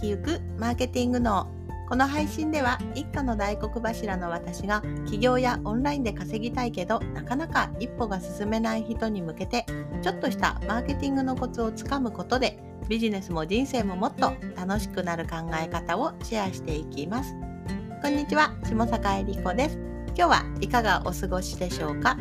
きゆくマーケティング脳。この配信では一家の大黒柱の私が起業やオンラインで稼ぎたいけどなかなか一歩が進めない人に向けてちょっとしたマーケティングのコツをつかむことでビジネスも人生ももっと楽しくなる考え方をシェアしていきます。こんにちは下坂恵理子です。今日はいかがお過ごしでしょうか？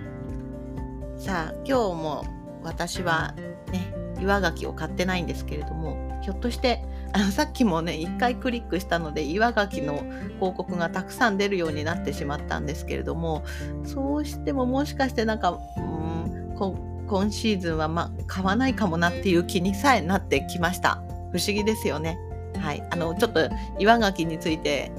さあ今日も私はね岩牡蠣を買ってないんですけれどもひょっとしてあ のさっきもね1回クリックしたので岩牡蠣の広告がたくさん出るようになってしまったんですけれどもそうしてももしかしてなんかうん今シーズンは、ま、買わないかもなっていう気にさえなってきました。不思議ですよね。はい。あのちょっと岩牡蠣について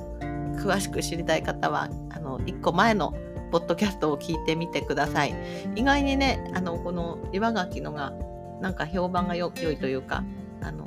詳しく知りたい方はあの1個前のポッドキャストを聞いてみてください。意外にねあのこの岩牡蠣のがなんか評判が良いというかあの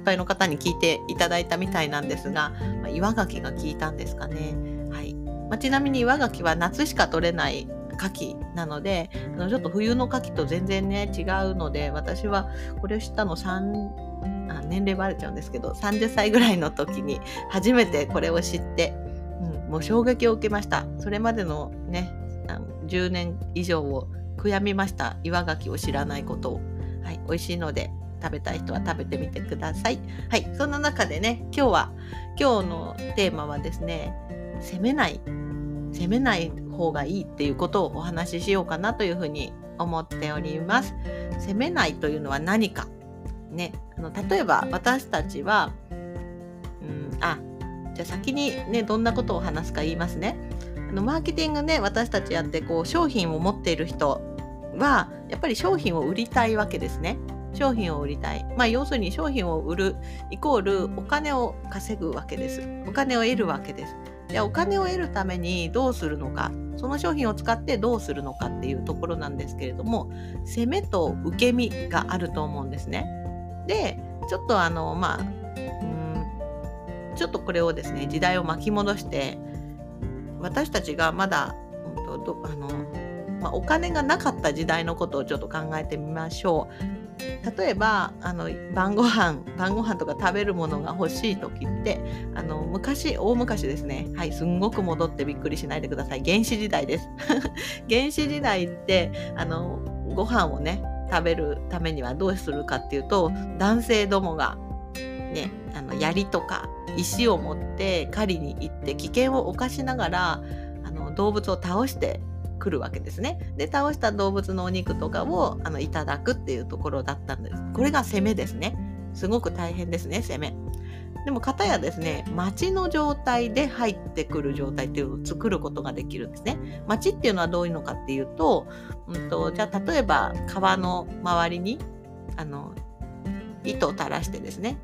っぱいの方に聞いていただいたみたいなんですが、まあ、岩牡蠣が効いたんですかね。はい。まあ、ちなみに岩牡蠣は夏しか取れない牡蠣なのであのちょっと冬の牡蠣と全然ね違うので私はこれを知ったの3あ年齢バレちゃうんですけど30歳ぐらいの時に初めてこれを知って、うん、もう衝撃を受けました。それまでのね10年以上を悔やみました。岩牡蠣を知らないことを。はい、美味しいので。食べたい人は食べてみてください。はい、そんな中でね、今日は、今日のテーマはですね、責めない、責めない方がいいっていうことをお話ししようかなというふうに思っております。責めないというのは何か。ね、あの例えば私たちは、うん、あ、じゃあ先にね、どんなことを話すか言いますね。あのマーケティングね、私たちやってこう商品を持っている人はやっぱり商品を売りたいわけですね。商品を売りたい。まあ要するに商品を売るイコールお金を稼ぐわけです。お金を得るわけです。じゃあお金を得るためにどうするのか、その商品を使ってどうするのかっていうところなんですけれども、攻めと受け身があると思うんですね。で、ちょっとあの、まあ、うんちょっとこれをですね、時代を巻き戻して、私たちがまだ、うんと、あのまあ、お金がなかった時代のことをちょっと考えてみましょう。例えばあの晩ご飯晩ご飯とか食べるものが欲しい時ってあの昔大昔ですね。はいすんごく戻ってびっくりしないでください。原始時代です。原始時代ってあのご飯をね食べるためにはどうするかっていうと男性どもがねあの槍とか石を持って狩りに行って危険を冒しながらあの動物を倒して来るわけですね。で倒した動物のお肉とかをあのいただくっていうところだったんです。これが攻めですね。すごく大変ですね攻め。でも片やですね町の状態で入ってくる状態っていうのを作ることができるんですね。町っていうのはどういうのかっていうと,、うんと、じゃあ例えば川の周りにあの糸を垂らしてですね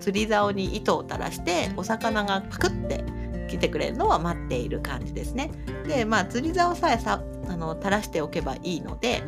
釣り竿に糸を垂らしてお魚がパクって来てくれるのは待っている感じですね。でまあ釣り竿さえさあの垂らしておけばいいので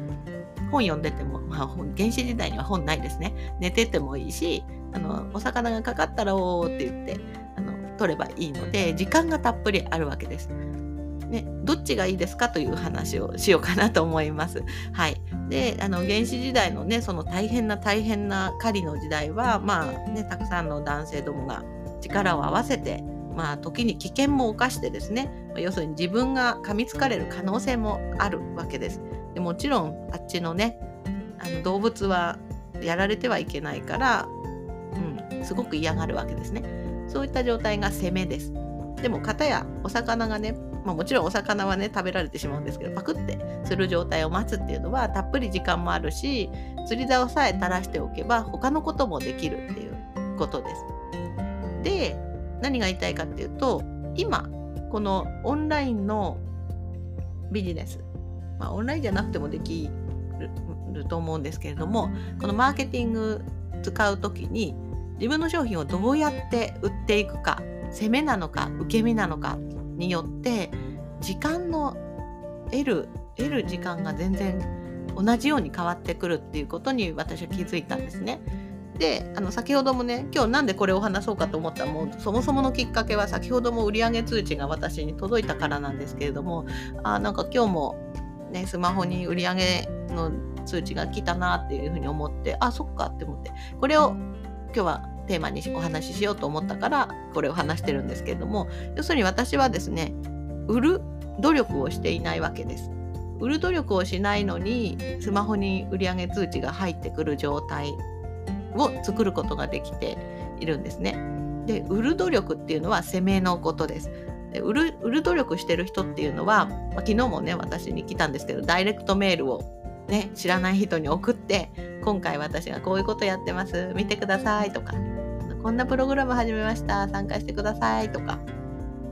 本読んでても、まあ、原始時代には本ないですね寝ててもいいしあのお魚がかかったらおーって言ってあの取ればいいので時間がたっぷりあるわけです。ね、どっちがいいですかという話をしようかなと思います。はい、であの原始時代のねその大変な大変な狩りの時代はまあねたくさんの男性どもが力を合わせてまあ、時に危険も冒してですね、要するに自分が噛みつかれる可能性もあるわけです。でもちろんあっちのねあの動物はやられてはいけないから、うん、すごく嫌がるわけですね。そういった状態が攻めです。でも片やお魚がね、まあ、もちろんお魚はね食べられてしまうんですけどパクってする状態を待つっていうのはたっぷり時間もあるし釣り竿さえ垂らしておけば他のこともできるっていうことです。で何が言いたいかっていうと今このオンラインのビジネス、まあ、オンラインじゃなくてもできると思うんですけれどもこのマーケティング使う時に自分の商品をどうやって売っていくか攻めなのか受け身なのかによって時間の得る得る時間が全然同じように変わってくるっていうことに私は気づいたんですね。であの先ほどもね今日なんでこれを話そうかと思ったもうそもそものきっかけは先ほども売上通知が私に届いたからなんですけれどもあなんか今日も、ね、スマホに売上の通知が来たなっていうふうに思ってあそっかって思ってこれを今日はテーマにお話ししようと思ったからこれを話してるんですけれども要するに私はですね売る努力をしていないわけです。売る努力をしないのにスマホに売上通知が入ってくる状態を作ることができているんですね。で売る努力っていうのは攻めのことです。で売る売る努力してる人っていうのは、まあ、昨日もね私に来たんですけどダイレクトメールを、ね、知らない人に送って今回私がこういうことやってます見てくださいとかこんなプログラム始めました参加してくださいとか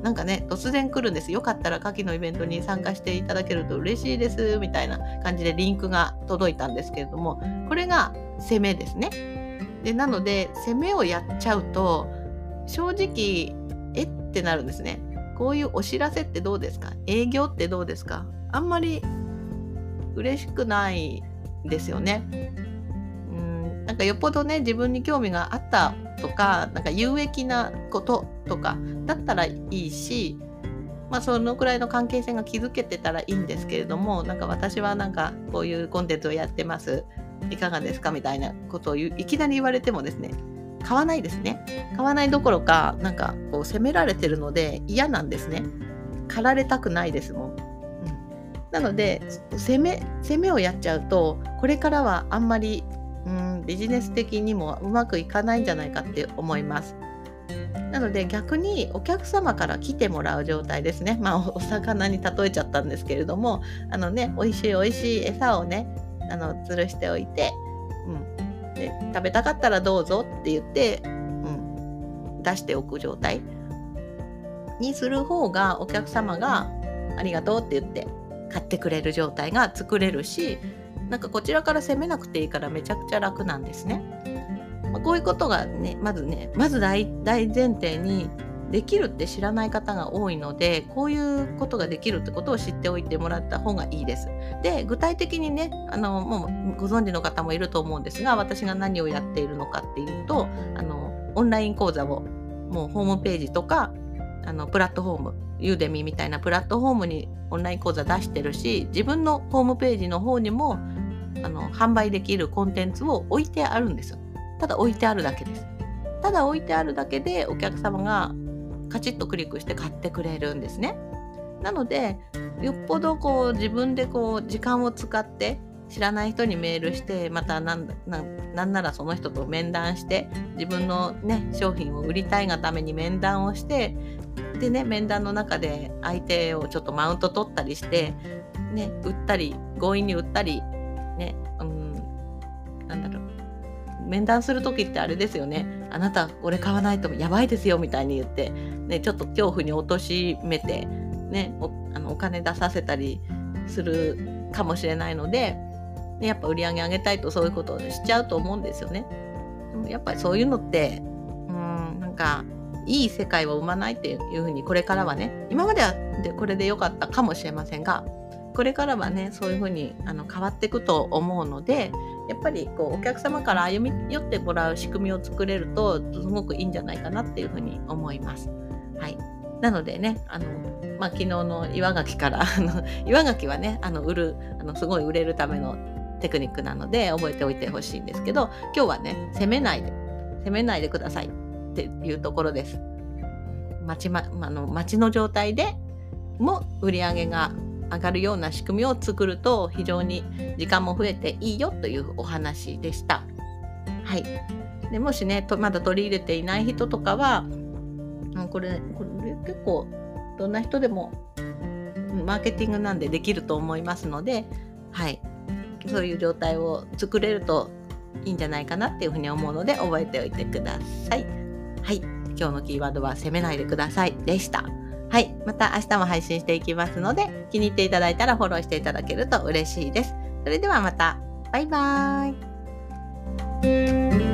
なんかね突然来るんですよかったら夏季のイベントに参加していただけると嬉しいですみたいな感じでリンクが届いたんですけれどもこれが攻めですねでなので攻めをやっちゃうと正直えっ？てなるんですね。こういうお知らせってどうですか？営業ってどうですか？あんまり嬉しくないですよね。うんなんかよっぽどね自分に興味があったとかなんか有益なこととかだったらいいしまあそのくらいの関係性が築けてたらいいんですけれどもなんか私はなんかこういうコンテンツをやってます。いかがですかみたいなことをいきなり言われてもですね買わないですね買わないどころかなんかこう責められてるので嫌なんですね狩られたくないですもん、うん、なので攻め攻めをやっちゃうとこれからはあんまりうんビジネス的にもうまくいかないんじゃないかって思います。なので逆にお客様から来てもらう状態ですね。まあお魚に例えちゃったんですけれども、あのね、美味しい美味しい餌をね、あの吊るしておいて、うん、で食べたかったらどうぞって言って、うん、出しておく状態にする方がお客様がありがとうって言って買ってくれる状態が作れるしなんかこちらから攻めなくていいからめちゃくちゃ楽なんですね。まあ、こういうことがねまずねまず大大前提にできるって知らない方が多いのでこういうことができるってことを知っておいてもらった方がいいです。で具体的にねあのもうご存知の方もいると思うんですが私が何をやっているのかっていうとあのオンライン講座をもうホームページとかあのプラットフォームユーデミみたいなプラットフォームにオンライン講座出してるし自分のホームページの方にもあの販売できるコンテンツを置いてあるんです。ただ置いてあるだけです。ただ置いてあるだけでお客様がカチッとクリックして買ってくれるんですね。なのでよっぽどこう自分でこう時間を使って知らない人にメールしてまたなんなならその人と面談して自分のね商品を売りたいがために面談をしてでね面談の中で相手をちょっとマウント取ったりしてね売ったり強引に売ったりね、うん、なんだろう。面談する時ってあれですよね。あなた、これ買わないとやばいですよ、みたいに言って、ね、ちょっと恐怖に貶めて、ね、おあのお金出させたりするかもしれないので、ね、やっぱ売り上げ上げたいとそういうことをしちゃうと思うんですよね。でもやっぱりそういうのって、うん、なんか、いい世界を生まないっていうふうにこれからはね今まではでこれで良かったかもしれませんがこれからはねそういうふうにあの変わっていくと思うのでやっぱりこうお客様から歩み寄ってもらう仕組みを作れるとすごくいいんじゃないかなっていうふうに思います。はい、なのでねあの、まあ、昨日の岩牡蠣から岩牡蠣はねあの売るあのすごい売れるためのテクニックなので覚えておいてほしいんですけど今日はね責めないで責めないでくださいっていうところです。町,、ま、あの町の状態でも売り上げが上がるような仕組みを作ると非常に時間も増えていいよというお話でした。はい、でもしねまだ取り入れていない人とかはこれこれ結構どんな人でもマーケティングなんでできると思いますので、はい、そういう状態を作れるといいんじゃないかなっていうふうに思うので覚えておいてください。はい、今日のキーワードは責めないでくださいでした。はい。また明日も配信していきますので、気に入っていただいたらフォローしていただけると嬉しいです。それではまた。バイバーイ。